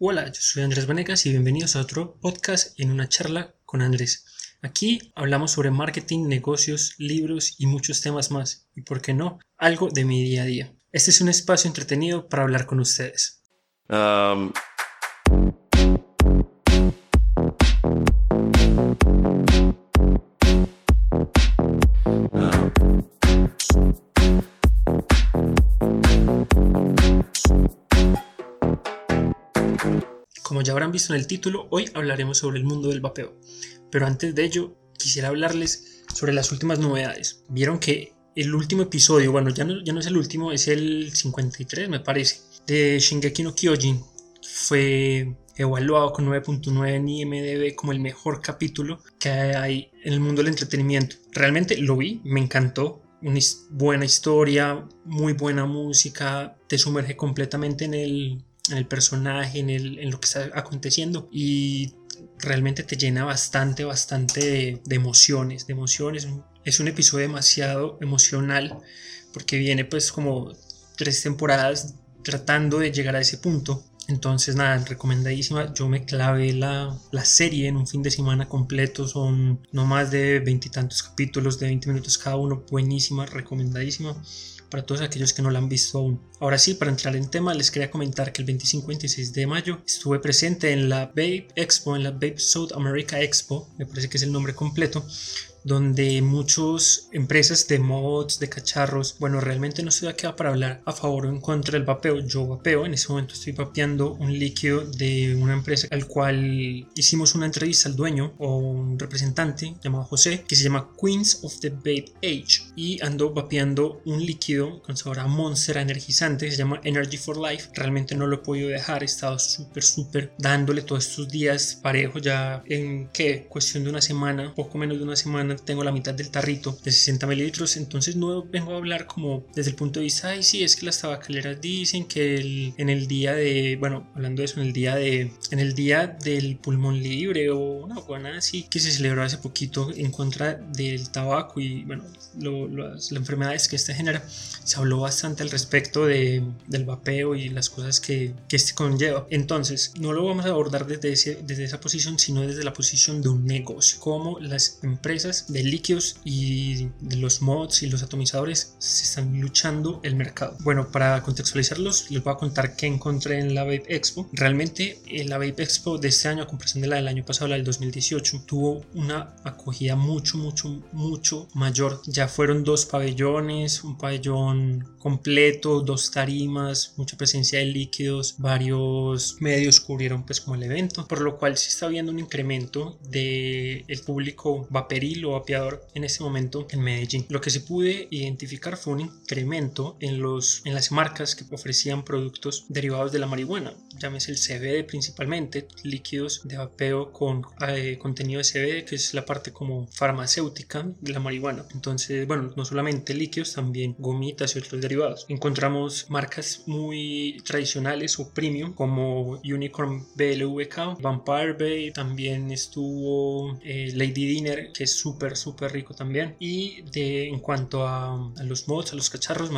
Hola, yo soy Andrés Vanegas y bienvenidos a otro podcast en una charla con Andrés. Aquí hablamos sobre marketing, negocios, libros y muchos temas más. Y por qué no, algo de mi día a día. Este es un espacio entretenido para hablar con ustedes. Um, ya habrán visto en el título, hoy hablaremos sobre el mundo del vapeo. Pero antes de ello, quisiera hablarles sobre las últimas novedades. Vieron que el último episodio, bueno, ya no, ya no es el último, es el 53, me parece, de Shingeki no Kyojin. Fue evaluado con 9.9 en IMDB como el mejor capítulo que hay en el mundo del entretenimiento. Realmente lo vi, me encantó. Una buena historia, muy buena música, te sumerge completamente en el, en el personaje, en, lo que está aconteciendo y realmente te llena bastante, bastante de, emociones, de emociones. Es un episodio demasiado emocional porque viene pues como tres temporadas tratando de llegar a ese punto. Entonces, nada, recomendadísima. Yo me clavé la, la serie en un fin de semana completo. Son no más de veintitantos capítulos de 20 minutos cada uno. Buenísima, recomendadísima para todos aquellos que no la han visto aún. Ahora sí, para entrar en tema, les quería comentar que el 25 y 26 de mayo estuve presente en la Babe Expo, en la Babe South America Expo, me parece que es el nombre completo, donde muchas empresas de mods, de cacharros, bueno, realmente no estoy aquí para hablar a favor o en contra del vapeo, yo vapeo, en ese momento estoy vapeando un líquido de una empresa al cual hicimos una entrevista al dueño o un representante llamado José, que se llama Queens of the Vape Age y ando vapeando un líquido con sabor a Monster energizante, se llama Energy for Life, realmente no lo he podido dejar, he estado súper, súper dándole todos estos días parejo ya en que cuestión de una semana, poco menos de una semana tengo la mitad del tarrito de 60 mililitros, entonces no vengo a hablar como desde el punto de vista, ay, sí, es que las tabacaleras dicen que en el día de, bueno, hablando de eso, en el día de, en el día del pulmón libre o una cosa así, que se celebró hace poquito en contra del tabaco y, bueno, las, enfermedades que este genera, se habló bastante al respecto de, del vapeo y las cosas que, que este conlleva. Entonces, no lo vamos a abordar desde, desde esa posición, sino desde la posición de un negocio, como las empresas de líquidos y de los mods y los atomizadores se están luchando el mercado. Bueno, para contextualizarlos, les voy a contar qué encontré en la Vape Expo. Realmente, en eh, la Vape Expo de este año, a comparación de la del año pasado, la del 2018, tuvo una acogida mucho, mucho, mucho mayor. Ya fueron dos pabellones, un pabellón completo, dos tarimas, mucha presencia de líquidos, varios medios cubrieron pues como el evento, por lo cual se está viendo un incremento del el público vapeador en este momento en Medellín. Lo que se pude identificar fue un incremento en, los, en las marcas que ofrecían productos derivados de la marihuana, llámese el CBD principalmente, líquidos de vapeo con eh, contenido de CBD, que es la parte como farmacéutica de la marihuana. Entonces, bueno, no solamente líquidos, también gomitas y otros derivados. Encontramos marcas muy tradicionales o premium como Unicorn BLVK, Vampire Bay, también estuvo eh, Lady Dinner, que es súper súper, súper rico también. Y de, en cuanto a, los mods, a los cacharros,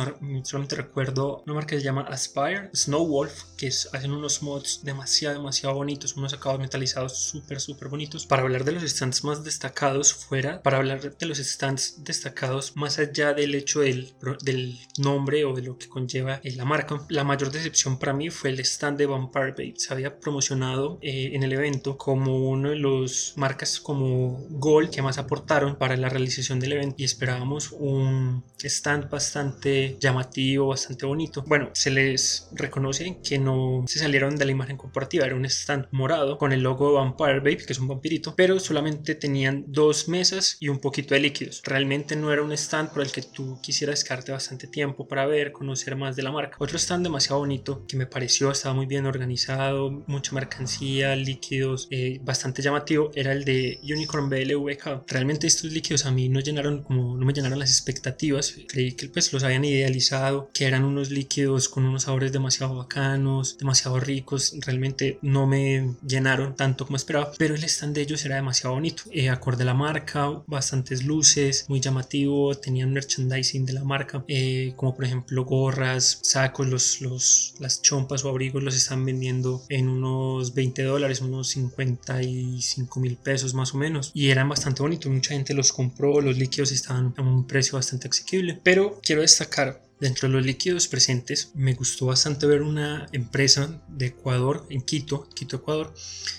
solamente recuerdo una marca que se llama Aspire, Snow Wolf, que es, hacen unos mods demasiado, demasiado bonitos, unos acabados metalizados súper, súper bonitos. Para hablar de los stands más destacados fuera, para hablar de los stands destacados más allá del hecho del, del nombre o de lo que conlleva la marca, la mayor decepción para mí fue el stand de Vampire Babe. Se había promocionado eh, en el evento como uno de los marcas como Gold que más aporta para la realización del evento y esperábamos un stand bastante llamativo, bastante bonito. Bueno, se les reconoce que no se salieron de la imagen corporativa, era un stand morado con el logo de Vampire Babe, que es un vampirito, pero solamente tenían dos mesas y un poquito de líquidos. Realmente no era un stand por el que tú quisieras quedarte bastante tiempo para ver, conocer más de la marca. Otro stand demasiado bonito que me pareció estaba muy bien organizado, mucha mercancía, líquidos, eh, bastante llamativo, era el de Unicorn BLVK. Realmente realmente estos líquidos a mí no llenaron como no me llenaron las expectativas. Creí que pues los habían idealizado que eran unos líquidos con unos sabores demasiado bacanos demasiado ricos. Realmente no me llenaron tanto como esperaba pero el stand de ellos era demasiado bonito. Eh, acorde a la marca bastantes luces muy llamativo. Tenían merchandising de la marca eh, como por ejemplo gorras sacos los, los las chompas o abrigos los están vendiendo en unos 20 dólares unos 55 mil pesos más o menos. Y eran bastante bonitos mucha gente los compró los líquidos estaban a un precio bastante asequible pero quiero destacar Dentro de los líquidos presentes, me gustó bastante ver una empresa de Ecuador, en Quito, Quito, Ecuador,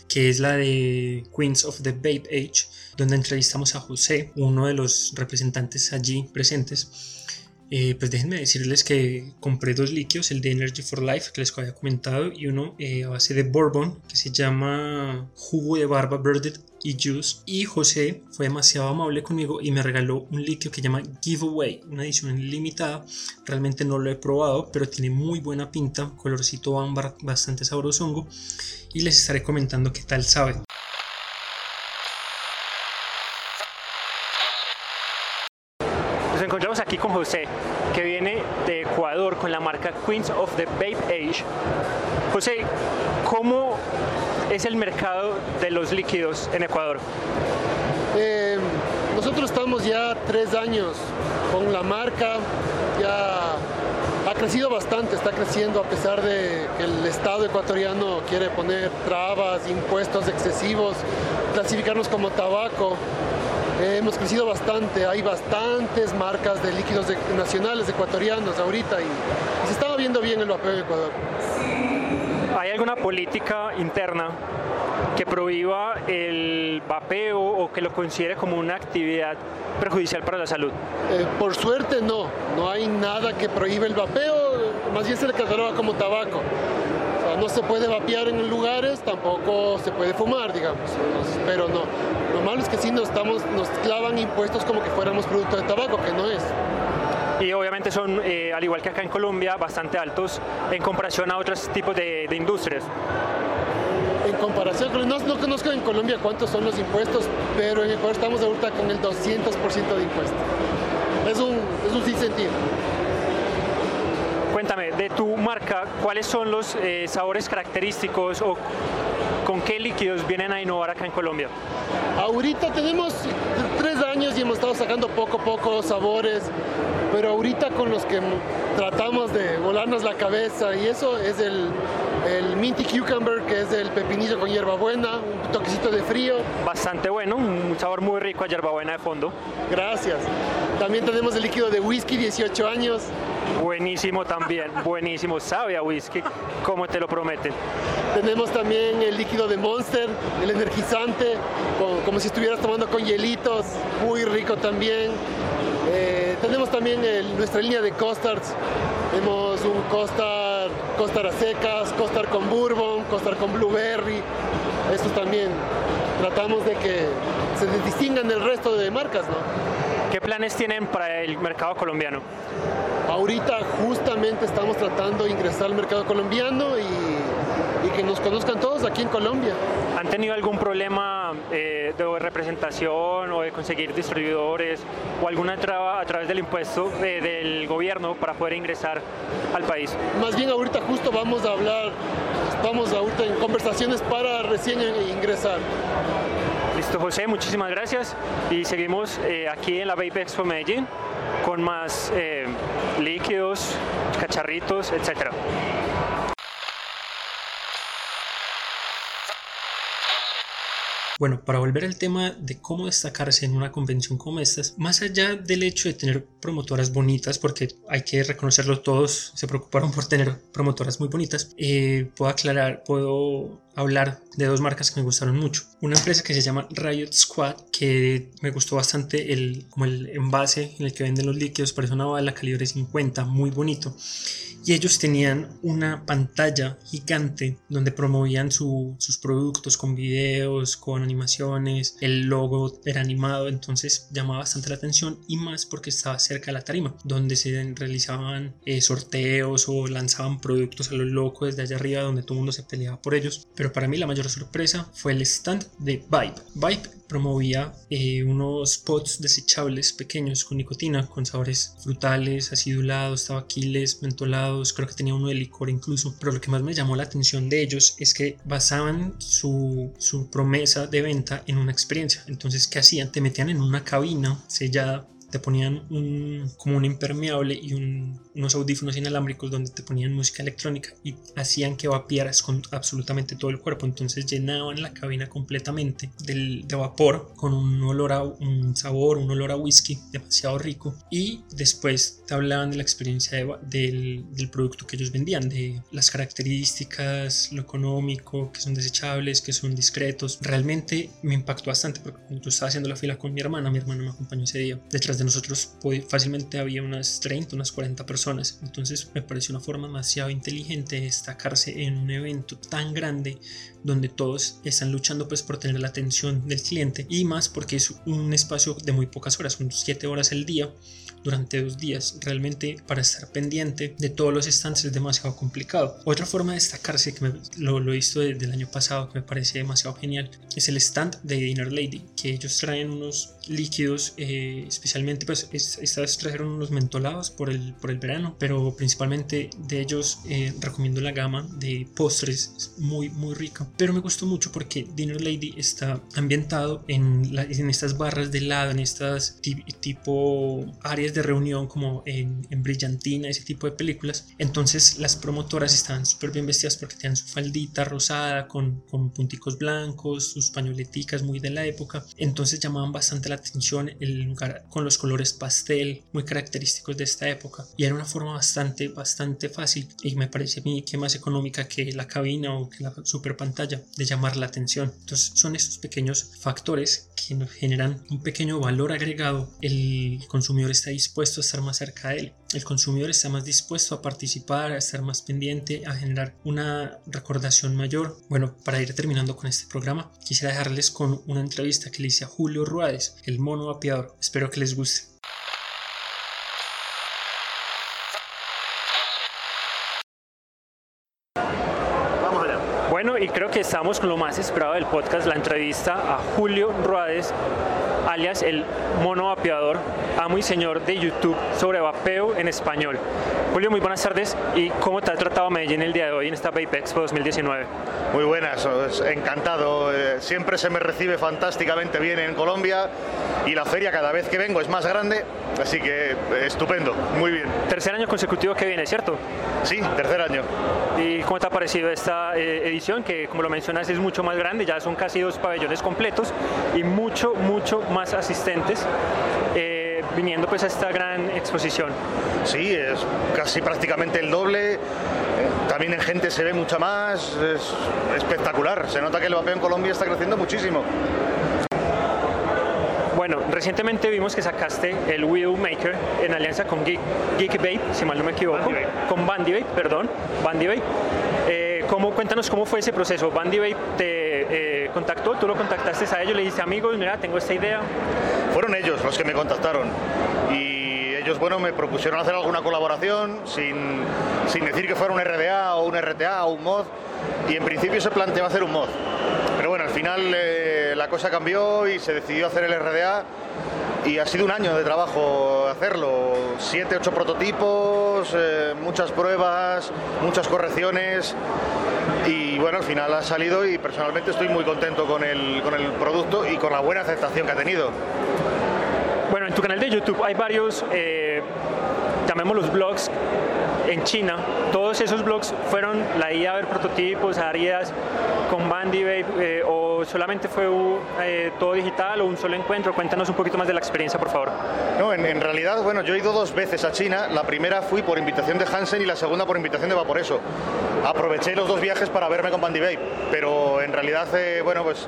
que es la de Queens of the Babe Age, donde entrevistamos a José, uno de los representantes allí presentes. Eh, pues déjenme decirles que compré dos líquidos, el de Energy for Life que les había comentado y uno eh, a base de bourbon que se llama jugo de barba birded y Juice. Y José fue demasiado amable conmigo y me regaló un líquido que llama Giveaway, una edición limitada. Realmente no lo he probado, pero tiene muy buena pinta, colorcito ámbar, bastante sabrosongo. Y les estaré comentando qué tal sabe. Nos encontramos aquí con José, que viene de Ecuador con la marca Queens of the Babe Age. José, ¿cómo es el mercado de los líquidos en Ecuador? Eh, nosotros estamos ya tres años con la marca, ya ha crecido bastante, está creciendo a pesar de que el Estado ecuatoriano quiere poner trabas, impuestos excesivos, clasificarnos como tabaco. Eh, hemos crecido bastante, hay bastantes marcas de líquidos nacionales ecuatorianos ahorita y, y, se está viendo bien el vapeo en Ecuador. ¿Hay alguna política interna que prohíba el vapeo o que lo considere como una actividad perjudicial para la salud? Eh, por suerte no, no hay nada que prohíbe el vapeo, más bien se le cataloga como tabaco. No se puede vapear en lugares, tampoco se puede fumar, digamos, pero no. Lo malo es que sí nos, estamos, nos clavan impuestos como que fuéramos producto de tabaco, que no es y obviamente son, eh, al igual que acá en Colombia, bastante altos en comparación a otros tipos de, de industrias. En comparación, no, no conozco en Colombia cuántos son los impuestos, pero en Ecuador estamos ahorita con el 200% de impuestos. Es un, es un sinsentido. De tu marca, ¿cuáles son los eh, sabores característicos o con qué líquidos vienen a innovar acá en Colombia? Ahorita tenemos tres años y hemos estado sacando poco poco sabores, pero ahorita con los que tratamos de volarnos la cabeza y eso es el, el Minty Cucumber, que es el pepinillo con hierbabuena, un toquecito de frío. Bastante bueno, un sabor muy rico a hierbabuena de fondo. Gracias. También tenemos el líquido de whisky, 18 años. Buenísimo también, buenísimo, sabe a whisky, como te lo prometen. Tenemos también el líquido de Monster, el energizante, como si estuvieras tomando con hielitos, muy rico también. Eh, tenemos también el, nuestra línea de costards, tenemos un costard, costar a secas, costar con bourbon, costar con blueberry, estos también tratamos de que se distingan del resto de marcas, ¿no? ¿Qué planes tienen para el mercado colombiano? Ahorita justamente estamos tratando de ingresar al mercado colombiano y, conozcan todos aquí en Colombia. ¿Han tenido algún problema eh, de representación o de conseguir distribuidores o alguna traba a través del impuesto eh, del gobierno para poder ingresar al país? Más bien ahorita justo vamos a hablar, estamos ahorita en conversaciones para recién ingresar. Listo, José, muchísimas gracias y seguimos eh, aquí en la Vape Expo Medellín con más eh, líquidos, cacharritos, etcétera. Bueno, para volver al tema de cómo destacarse en una convención como estas, más allá del hecho de tener promotoras bonitas, porque hay que reconocerlo todos, se preocuparon por tener promotoras muy bonitas, eh, puedo aclarar, puedo hablar de dos marcas que me gustaron mucho. Una empresa que se llama Riot Squad, que me gustó bastante el, como el envase en el que venden los líquidos, parece una bala calibre 50, muy bonito. Y ellos tenían una pantalla gigante donde promovían su, sus productos con videos, con animaciones, el logo era animado, entonces llamaba bastante la atención y más porque estaba cerca de la tarima, donde se realizaban eh, sorteos o lanzaban productos a lo loco desde allá arriba, donde todo el mundo se peleaba por ellos pero para mí la mayor sorpresa fue el stand de Vibe. Vibe promovía eh, unos pots desechables pequeños con nicotina, con sabores frutales, acidulados, tabaquiles, mentolados, creo que tenía uno de licor incluso, pero lo que más me llamó la atención de ellos es que basaban su, su promesa de venta en una experiencia. Entonces, ¿qué hacían? Te metían en una cabina sellada te ponían un, como un impermeable y unos audífonos inalámbricos donde te ponían música electrónica y hacían que vapearas con absolutamente todo el cuerpo. Entonces llenaban la cabina completamente del, de vapor con un olor a un sabor, un olor a whisky demasiado rico. Y después te hablaban de la experiencia del, del producto que ellos vendían, de las características, lo económico, que son desechables, que son discretos. Realmente me impactó bastante porque cuando estaba haciendo la fila con mi hermana, mi hermana me acompañó ese día. Detrás de nosotros fácilmente había unas 30, unas 40 personas. Entonces me pareció una forma demasiado inteligente de destacarse en un evento tan grande donde todos están luchando pues por tener la atención del cliente y más porque es un espacio de muy pocas horas, son 7 horas al día durante dos días. Realmente para estar pendiente de todos los stands es demasiado complicado. Otra forma de destacarse que lo, lo he visto desde el año pasado que me parece demasiado genial es el stand de Dinner Lady, que ellos traen unos líquidos, eh, especialmente pues esta vez trajeron unos mentolados por el, por el verano, pero principalmente de ellos eh, recomiendo la gama de postres, es muy muy rica. Pero me gustó mucho porque Dinner Lady está ambientado en, en estas barras de helado, en estas tipo áreas de reunión como en, Brillantina, ese tipo de películas. Entonces las promotoras estaban súper bien vestidas porque tenían su faldita rosada con, con punticos blancos, sus pañoleticas muy de la época. Entonces llamaban bastante la atención el lugar con los colores pastel muy característicos de esta época. Y era una forma bastante, bastante fácil y me parece a mí que más económica que la cabina o que la super pantalla de llamar la atención. Entonces son estos pequeños factores que nos generan un pequeño valor agregado. El consumidor está dispuesto a estar más cerca de él. El consumidor está más dispuesto a participar, a estar más pendiente, a generar una recordación mayor. Bueno, para ir terminando con este programa, quisiera dejarles con una entrevista que le hice a Julio Ruades, el mono vapeador. Espero que les guste. Bueno, y creo que estamos con lo más esperado del podcast, la entrevista a Julio Ruades, alias el mono vapeador, amo y señor de YouTube sobre vapeo en español. Julio, muy buenas tardes. ¿Y cómo te ha tratado Medellín el día de hoy en esta Vape Expo 2019? Muy buenas, encantado. Eh, siempre se me recibe fantásticamente bien en Colombia y la feria cada vez que vengo es más grande, así que estupendo, muy bien. Tercer año consecutivo que viene, ¿cierto? Sí, tercer año. ¿Y cómo te ha parecido esta eh, edición que, como lo mencionas, es mucho más grande? Ya son casi dos pabellones completos y mucho, mucho más asistentes. Eh, viniendo pues a esta gran exposición. Sí, es casi prácticamente el doble. También en gente se ve mucha más, es espectacular. Se nota que el vapeo en Colombia está creciendo muchísimo. Bueno, recientemente vimos que sacaste el Maker en alianza con Geek, Geek Babe, si mal no me equivoco, con Bandy Babe, perdón, Bandy Babe. Eh, ¿cómo, cuéntanos cómo fue ese proceso. Bandy Babe te eh, contactó, tú lo contactaste a ellos, le dijiste, amigos, mira, tengo esta idea. Fueron ellos los que me contactaron y ellos, bueno, me propusieron hacer alguna colaboración sin, sin decir que fuera un RDA o un RTA o un mod y en principio se planteó hacer un mod. Pero bueno, al final eh, la cosa cambió y se decidió hacer el RDA y ha sido un año de trabajo hacerlo. Siete, ocho prototipos, eh, muchas pruebas, muchas correcciones y bueno, al final ha salido y personalmente estoy muy contento con el, con el producto y con la buena aceptación que ha tenido. Bueno, en tu canal de YouTube hay varios, eh, llamémoslos blogs en China. Todos esos blogs fueron la idea a ver prototipos, áreas con Bandy eh, o solamente fue eh, todo digital o un solo encuentro. Cuéntanos un poquito más de la experiencia, por favor. No, en, realidad, bueno, yo he ido dos veces a China. La primera fui por invitación de Hansen y la segunda por invitación de Vaporeso. Aproveché los dos viajes para verme con Bandy Babe, pero en realidad, eh, bueno, pues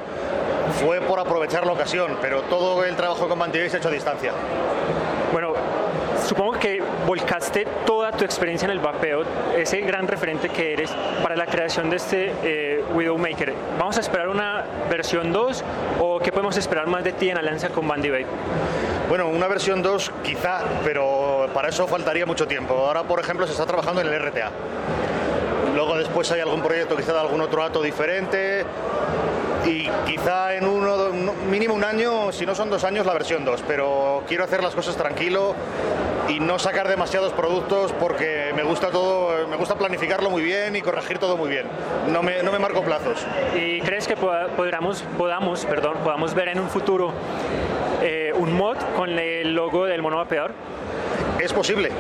fue por aprovechar la ocasión, pero todo el trabajo con Bandy Babe se ha hecho a distancia. Bueno, supongo que volcaste toda tu experiencia en el vapeo, ese gran referente que eres para la creación de este eh, Widowmaker. ¿Vamos a esperar una versión 2 o qué podemos esperar más de ti en alianza con Bandy Vape? Bueno, una versión 2 quizá, pero para eso faltaría mucho tiempo. Ahora, por ejemplo, se está trabajando en el RTA. Luego después hay algún proyecto quizá de algún otro dato diferente y quizá en uno, mínimo un año, si no son dos años, la versión 2, pero quiero hacer las cosas tranquilo y no sacar demasiados productos porque me gusta todo, me gusta planificarlo muy bien y corregir todo muy bien. No me, no me marco plazos. ¿Y crees que podamos, podamos, perdón, podamos ver en un futuro eh, un mod con el logo del mono peor? Es posible.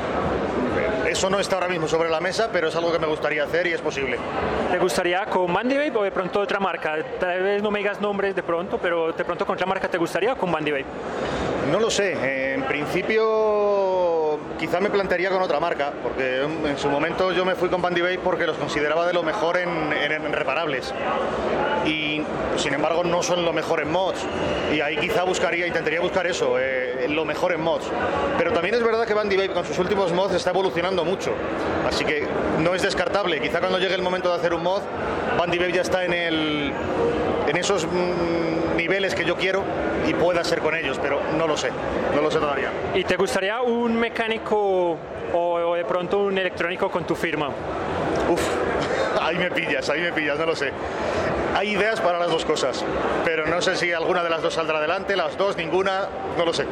Eso no está ahora mismo sobre la mesa, pero es algo que me gustaría hacer y es posible. ¿Te gustaría con Bandy Babe o de pronto otra marca? Tal vez no me digas nombres de pronto, pero de pronto con otra marca te gustaría o con Bandy Babe? No lo sé. En principio quizá me plantearía con otra marca, porque en su momento yo me fui con Bandy Babe porque los consideraba de lo mejor en, reparables. Y sin embargo no son lo mejor en mods. Y ahí quizá buscaría, intentaría buscar eso, eh, lo mejor en mods. Pero también es verdad que Bandy Babe con sus últimos mods está evolucionando mucho, así que no es descartable, quizá cuando llegue el momento de hacer un mod, Bandy Babe ya está en, el, en esos mm, niveles que yo quiero y pueda ser con ellos, pero no lo sé, no lo sé todavía. ¿Y te gustaría un mecánico o de pronto un electrónico con tu firma? Uf, ahí me pillas, ahí me pillas, no lo sé. Hay ideas para las dos cosas, pero no sé si alguna de las dos saldrá adelante, las dos, ninguna, no lo sé.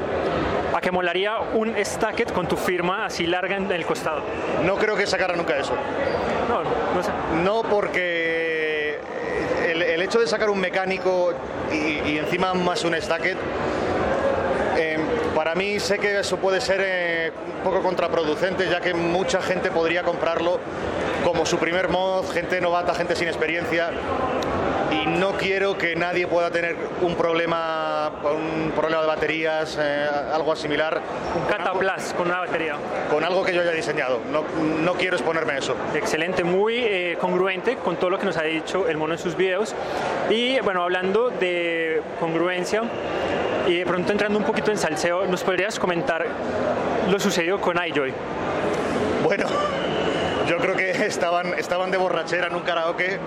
¿A qué molaría un stacket con tu firma así larga en el costado? No creo que sacara nunca eso. No, no sé. No porque el, hecho de sacar un mecánico y, encima más un stacket, eh, para mí sé que eso puede ser eh, un poco contraproducente, ya que mucha gente podría comprarlo como su primer mod, gente novata, gente sin experiencia, y no quiero que nadie pueda tener un problema, un problema de baterías, eh, algo similar. Un cataplas con una batería. Con algo que yo haya diseñado. No, no quiero exponerme a eso. Excelente, muy eh, congruente con todo lo que nos ha dicho el mono en sus videos. Y bueno, hablando de congruencia y de pronto entrando un poquito en salseo, ¿nos podrías comentar lo sucedido con iJoy? Bueno yo creo que estaban, estaban de borrachera en un karaoke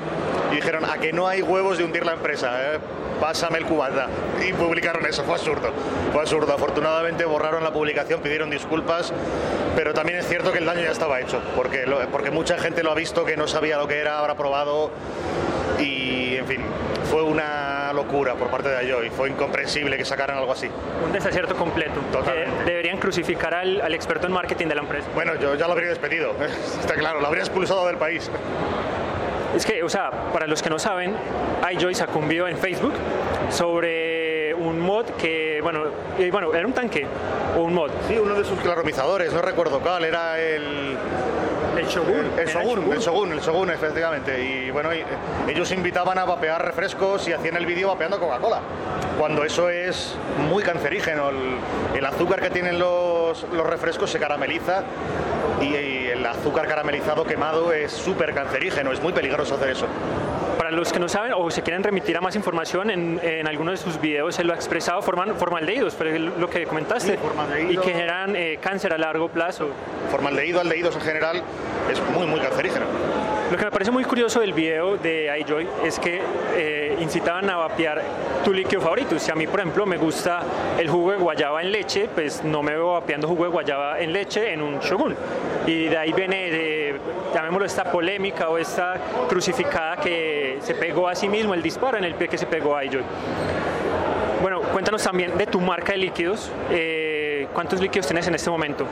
y dijeron, a que no hay huevos de hundir la empresa, eh? pásame el cubata. Y publicaron eso, fue absurdo, fue absurdo. Afortunadamente borraron la publicación, pidieron disculpas, pero también es cierto que el daño ya estaba hecho, porque, porque mucha gente lo ha visto que no sabía lo que era, habrá probado y, en fin, fue una locura por parte de Ayoy, fue incomprensible que sacaran algo así. Un desacierto completo. deberían crucificar al, al, experto en marketing de la empresa. Bueno, yo ya lo habría despedido, está claro, lo habría expulsado del país. Es que, o sea, para los que no saben, iJoy sacó un video en Facebook sobre un mod que, bueno, bueno, era un tanque o un mod. Sí, uno de sus claromizadores, no recuerdo cuál, era el el Shogun. El, Shogun, el Shogun, el Shogun, efectivamente. Y bueno, ellos invitaban a vapear refrescos y hacían el vídeo vapeando Coca-Cola. Cuando eso es muy cancerígeno. El, azúcar que tienen los, los refrescos se carameliza y el azúcar caramelizado quemado es súper cancerígeno, es muy peligroso hacer eso. Para los que no saben o se quieren remitir a más información, en, en algunos de sus videos se lo ha expresado forman, formaldehídos, pero lo que comentaste, y que generan eh, cáncer a largo plazo. Formaldehído, aldehídos en general, es muy, muy cancerígeno. Lo que me parece muy curioso del video de iJoy es que eh, incitaban a vapear tu líquido favorito. Si a mí, por ejemplo, me gusta el jugo de guayaba en leche, pues no me veo vapeando jugo de guayaba en leche en un shogun. Y de ahí viene, de, llamémoslo, esta polémica o esta crucificada que se pegó a sí mismo, el disparo en el pie que se pegó a iJoy. Bueno, cuéntanos también de tu marca de líquidos. Eh, ¿Cuántos líquidos tienes en este momento?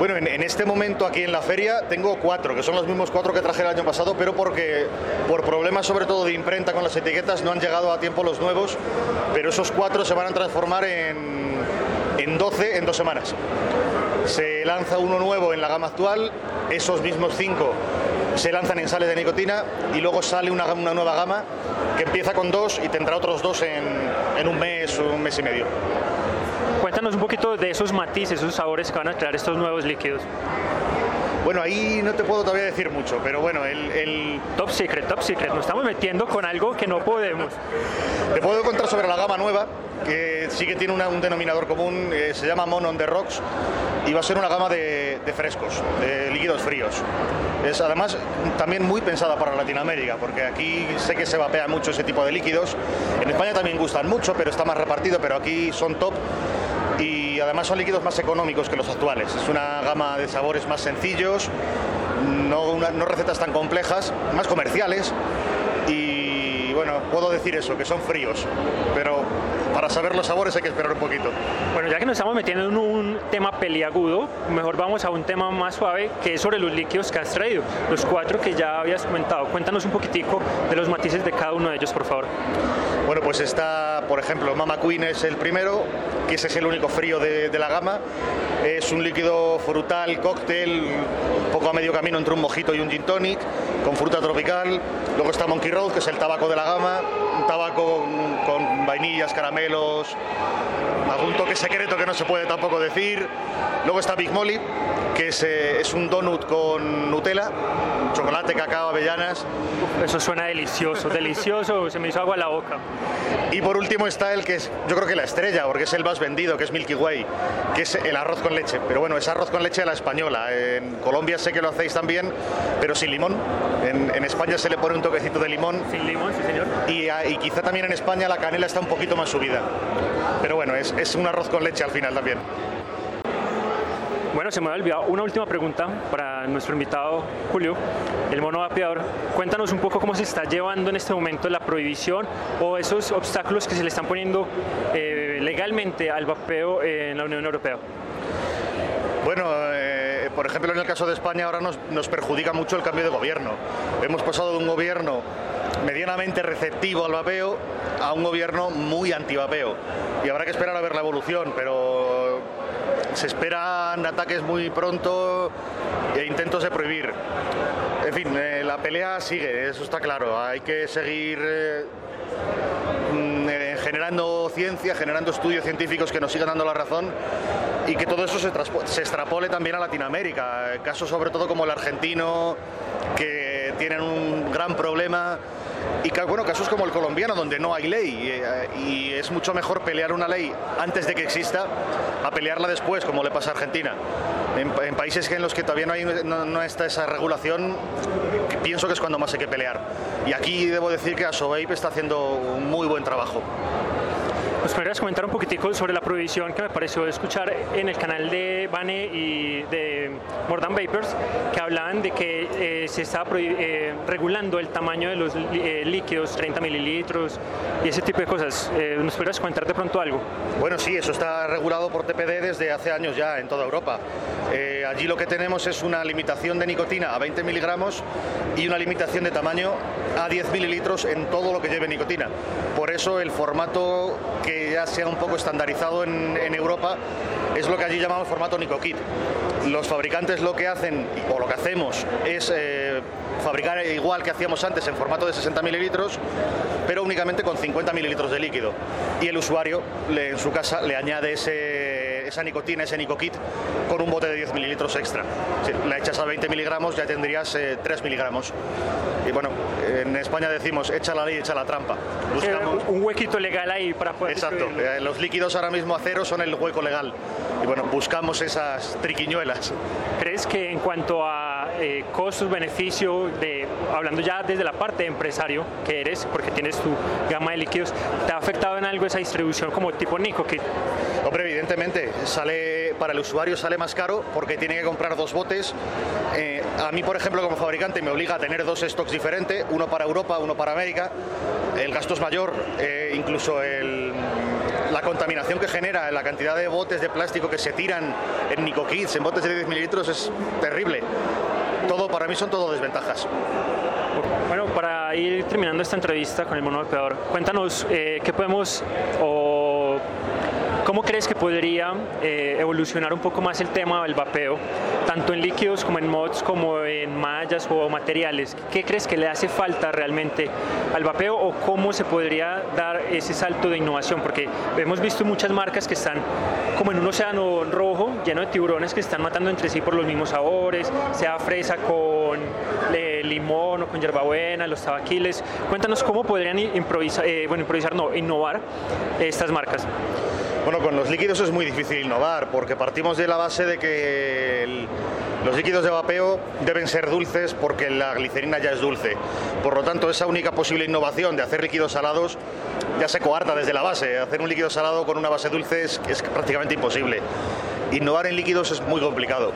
Bueno, en, este momento aquí en la feria tengo cuatro, que son los mismos cuatro que traje el año pasado, pero porque por problemas sobre todo de imprenta con las etiquetas no han llegado a tiempo los nuevos, pero esos cuatro se van a transformar en, en 12 en dos semanas. Se lanza uno nuevo en la gama actual, esos mismos cinco se lanzan en sales de nicotina y luego sale una, nueva gama que empieza con dos y tendrá otros dos en, en un mes un mes y medio. Cuéntanos un poquito de esos matices, esos sabores que van a crear estos nuevos líquidos. Bueno, ahí no te puedo todavía decir mucho, pero bueno, el, Top secret, top secret. Nos estamos metiendo con algo que no podemos. Te puedo contar sobre la gama nueva, que sí que tiene un denominador común, eh, se llama Mono on the Rocks, y va a ser una gama de, de frescos, de líquidos fríos. Es además también muy pensada para Latinoamérica, porque aquí sé que se vapea mucho ese tipo de líquidos. En España también gustan mucho, pero está más repartido, pero aquí son top y además son líquidos más económicos que los actuales. Es una gama de sabores más sencillos, no, no recetas tan complejas, más comerciales y bueno, puedo decir eso, que son fríos, pero para saber los sabores hay que esperar un poquito. Bueno, ya que nos estamos metiendo en un tema peliagudo, mejor vamos a un tema más suave, que es sobre los líquidos que has traído, los cuatro que ya habías comentado. Cuéntanos un poquitico de los matices de cada uno de ellos, por favor. Bueno, pues está, por ejemplo, Mama Queen es el primero, que ese es el único frío de, de la gama. Es un líquido frutal, cóctel, un poco a medio camino entre un mojito y un gin tonic, con fruta tropical. Luego está Monkey Road, que es el tabaco de la gama, un tabaco con, vainillas, caramelos, algún toque secreto que no se puede tampoco decir. Luego está Big Molly, que es, eh, es un donut con Nutella, chocolate, cacao, avellanas. Eso suena delicioso, delicioso, se me hizo agua a la boca. Y por último está el que es, yo creo que la estrella, porque es el más vendido, que es Milky Way, que es el arroz con leche. Pero bueno, es arroz con leche a la española. En Colombia sé que lo hacéis también, pero sin limón. En, en España se le pone un toquecito de limón. Sin limón, sí señor. Y, ah, y quizá también en España la canela está un poquito más subida. Pero bueno, es, es un arroz con leche al final también. Bueno, se me ha olvidado una última pregunta para nuestro invitado Julio, el mono vapeador. Cuéntanos un poco cómo se está llevando en este momento la prohibición o esos obstáculos que se le están poniendo eh, legalmente al vapeo en la Unión Europea. Bueno, eh, por ejemplo, en el caso de España ahora nos, nos perjudica mucho el cambio de gobierno. Hemos pasado de un gobierno medianamente receptivo al vapeo a un gobierno muy antivapeo. Y habrá que esperar a ver la evolución, pero se esperan ataques muy pronto e intentos de prohibir. En fin, eh, la pelea sigue, eso está claro. Hay que seguir eh, mm, eh, generando ciencia, generando estudios científicos que nos sigan dando la razón y que todo eso se, extrapole también a Latinoamérica. Casos sobre todo como el argentino, que tienen un gran problema. Y ca- bueno, casos como el colombiano, donde no hay ley. eh, Y es mucho mejor pelear una ley antes de que exista a pelearla después, como le pasa a Argentina. En, en países en los que todavía no, hay, no, está esa regulación, que pienso que es cuando más hay que pelear. Y aquí debo decir que Asovape está haciendo un muy buen trabajo. ¿Nos podrías comentar un poquitico sobre la prohibición que me pareció escuchar en el canal de Bane y de More Than Vapers, que hablaban de que eh, se prohi- eh, regulando el tamaño de los eh, líquidos, 30 mililitros y ese tipo de cosas? Eh, ¿Nos podrías comentar de pronto algo? Bueno, sí, eso está regulado por TPD desde hace años ya en toda Europa. Eh, allí lo que tenemos es una limitación de nicotina a 20 miligramos y una limitación de tamaño a 10 mililitros en todo lo que lleve nicotina. Por eso el formato que ya sea un poco estandarizado en, Europa es lo que allí llamamos formato NicoKit. Los fabricantes lo que hacen, o lo que hacemos, es eh, fabricar igual que hacíamos antes en formato de 60 mililitros, pero únicamente con 50 mililitros de líquido. Y el usuario en su casa le añade ese, esa nicotina, ese NicoKit, con un bote de 10 mililitros extra. Si la echas a 20 miligramos ya tendrías eh, 3 miligramos. Y bueno, en España decimos, echa la ley, echa la trampa. Buscamos... Eh, un huequito legal ahí para poder Exacto, eh, los líquidos ahora mismo a cero son el hueco legal. Y bueno, buscamos esas triquiñuelas. ¿Crees que en cuanto a eh, costos, beneficio, de, hablando ya desde la parte de empresario que eres, porque tienes tu gama de líquidos, ¿te ha afectado en algo esa distribución como tipo Nico? Que Hombre, evidentemente, sale para el usuario sale más caro porque tiene que comprar dos botes. Eh, a mí, por ejemplo, como fabricante me obliga a tener dos stocks diferentes, uno para Europa, uno para América. El gasto es mayor, eh, incluso el- la contaminación que genera, la cantidad de botes de plástico que se tiran en Nico Kids, en botes de 10 mililitros, es terrible. Todo, para mí son todo desventajas. Bueno, para ir terminando esta entrevista con el mono vapeador, cuéntanos eh, qué podemos o cómo crees que podría eh, evolucionar un poco más el tema del vapeo, tanto en líquidos como en mods, como en mallas o materiales. ¿Qué crees que le hace falta realmente al vapeo o cómo se podría dar ese salto de innovación? Porque hemos visto muchas marcas que están como en un océano rojo lleno de tiburones que están matando entre sí por los mismos sabores, sea fresa con eh, limón o con hierbabuena, los tabaquiles. Cuéntanos cómo podrían improvisar, eh, bueno, improvisar, no, innovar estas marcas. Bueno, con los líquidos es muy difícil innovar porque partimos de la base de que los líquidos de vapeo deben ser dulces porque la glicerina ya es dulce. Por lo tanto, esa única posible innovación de hacer líquidos salados ya se coarta desde la base. Hacer un líquido salado con una base dulce es, prácticamente imposible. innovar en líquidos es muy complicado.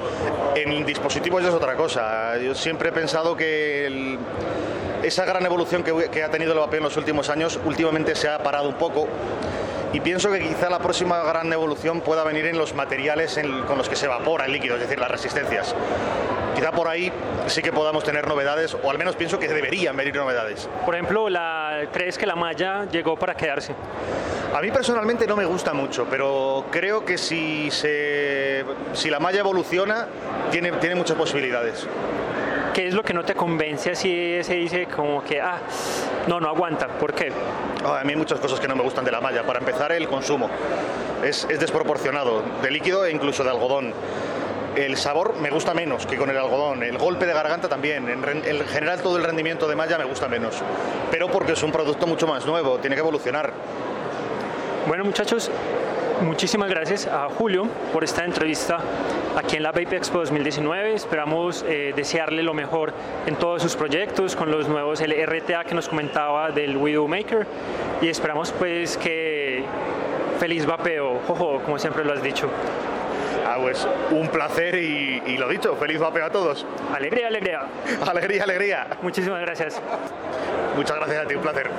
En dispositivos es otra cosa. Yo siempre he pensado que esa gran evolución que, ha tenido el vapeo en los últimos años últimamente se ha parado un poco y pienso que quizá la próxima gran evolución pueda venir en los materiales con los que se evapora el líquido, es decir, las resistencias. Quizá por ahí sí que podamos tener novedades, o al menos pienso que deberían venir novedades. Por ejemplo, ¿crees que la malla llegó para quedarse? A mí personalmente no me gusta mucho, pero creo que si, se, si la malla evoluciona, tiene, tiene muchas posibilidades. ¿Qué es lo que no te convence así se dice como que, ah, no, no aguanta? ¿Por qué? a mí hay muchas cosas que no me gustan de la malla. Para empezar, el consumo. Es, es desproporcionado, de líquido e incluso de algodón. El sabor me gusta menos que con el algodón. El golpe de garganta también. En, en, general todo el rendimiento de malla me gusta menos. Pero porque es un producto mucho más nuevo, tiene que evolucionar. Bueno muchachos, muchísimas gracias a Julio por esta entrevista aquí en la Vape Expo 2019. Esperamos eh, desearle lo mejor en todos sus proyectos con los nuevos LRTA que nos comentaba del Widow Maker y esperamos pues que feliz vapeo, jojo, como siempre lo has dicho. Ah, pues un placer y, y lo dicho, feliz vapeo a todos. Alegría, alegría. Alegría, alegría. Muchísimas gracias. Muchas gracias a ti, un placer.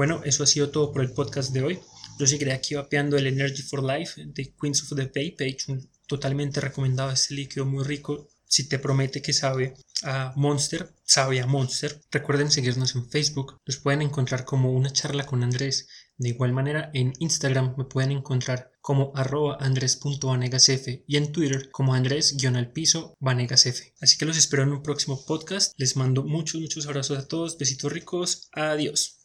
Bueno, eso ha sido todo por el podcast de hoy. Yo seguiré aquí vapeando el Energy for Life de Queens of the Vape, un totalmente recomendado este líquido muy rico. Si te promete que sabe a Monster, sabe a Monster. Recuerden seguirnos en Facebook. Los pueden encontrar como una charla con Andrés. De igual manera, en Instagram me pueden encontrar como arroba andres.vanegasf y en Twitter como andrés-piso vanegasf. Así que los espero en un próximo podcast. Les mando muchos, muchos abrazos a todos. Besitos ricos. Adiós.